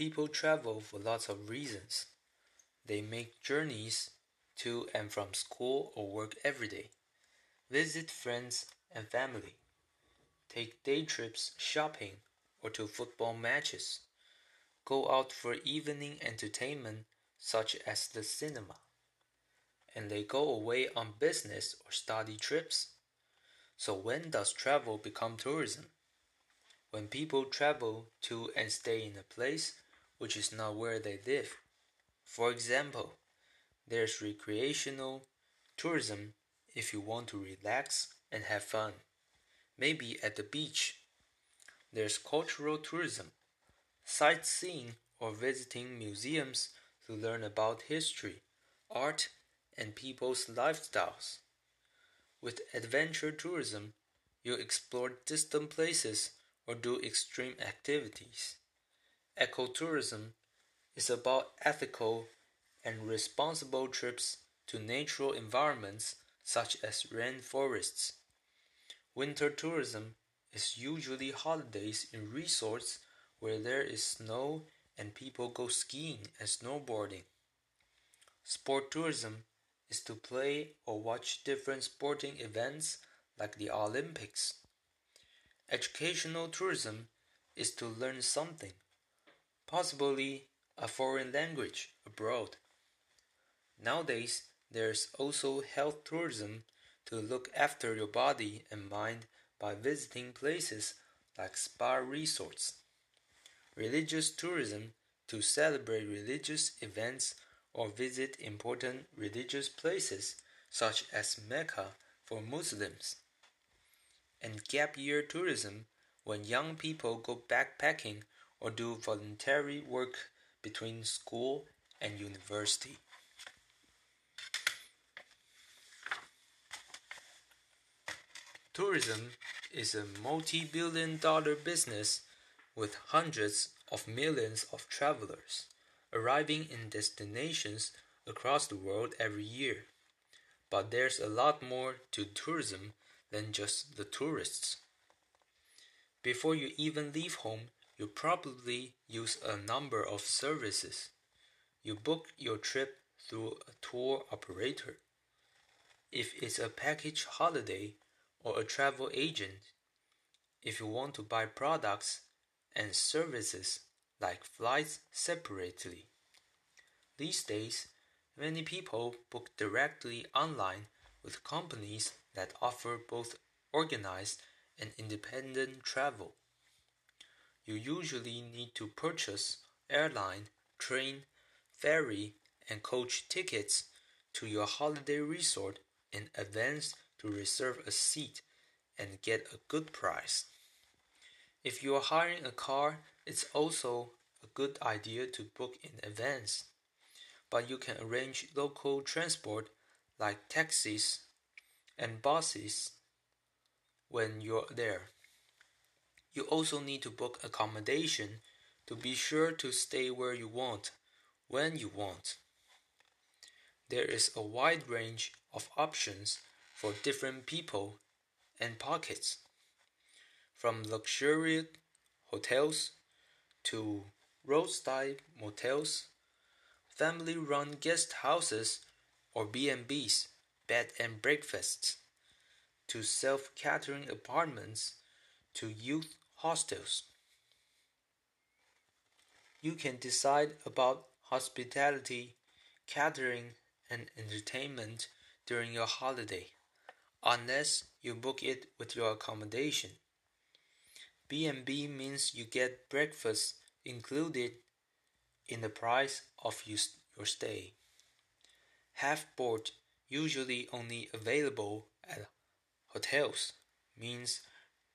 People travel for lots of reasons. They make journeys to and from school or work every day, visit friends and family, take day trips shopping or to football matches, go out for evening entertainment such as the cinema, and they go away on business or study trips. So, when does travel become tourism? When people travel to and stay in a place which is not where they live. For example, there's recreational tourism if you want to relax and have fun, maybe at the beach. There's cultural tourism, sightseeing or visiting museums to learn about history, art, and people's lifestyles. With adventure tourism, you explore distant places or do extreme activities. Ecotourism is about ethical and responsible trips to natural environments such as rainforests. Winter tourism is usually holidays in resorts where there is snow and people go skiing and snowboarding. Sport tourism is to play or watch different sporting events like the Olympics. Educational tourism is to learn something, possibly a foreign language abroad. Nowadays, there's also health tourism to look after your body and mind by visiting places like spa resorts. Religious tourism to celebrate religious events or visit important religious places such as Mecca for Muslims and gap year tourism when young people go backpacking or do voluntary work between school and university. Tourism is a multi billion dollar business with hundreds of millions of travelers arriving in destinations across the world every year. But there's a lot more to tourism than just the tourists. Before you even leave home, you probably use a number of services. You book your trip through a tour operator. If it's a package holiday or a travel agent, if you want to buy products and services like flights separately. These days, many people book directly online with companies that offer both organized and independent travel. You usually need to purchase airline, train, ferry, and coach tickets to your holiday resort in advance to reserve a seat and get a good price. If you are hiring a car, it's also a good idea to book in advance. But you can arrange local transport like taxis and buses when you're there. You also need to book accommodation to be sure to stay where you want when you want. There is a wide range of options for different people and pockets, from luxurious hotels to roadside motels, family-run guest houses or B&Bs bed and breakfasts, to self catering apartments, to youth hostels. You can decide about hospitality, catering, and entertainment during your holiday, unless you book it with your accommodation. B&B means you get breakfast included in the price of your stay. Half board usually only available at hotels, means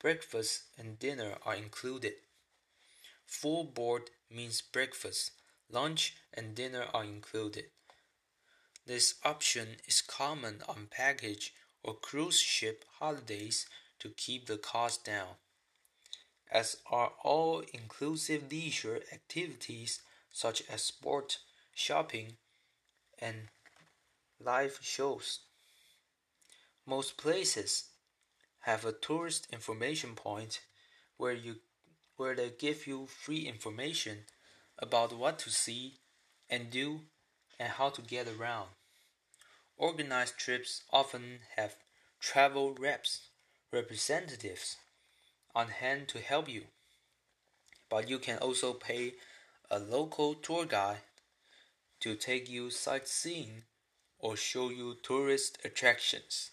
breakfast and dinner are included. Full board means breakfast, lunch, and dinner are included. This option is common on package or cruise ship holidays to keep the cost down, as are all inclusive leisure activities such as sport, shopping, and live shows. Most places have a tourist information point where you where they give you free information about what to see and do and how to get around. Organized trips often have travel reps, representatives on hand to help you. But you can also pay a local tour guide to take you sightseeing or show you tourist attractions.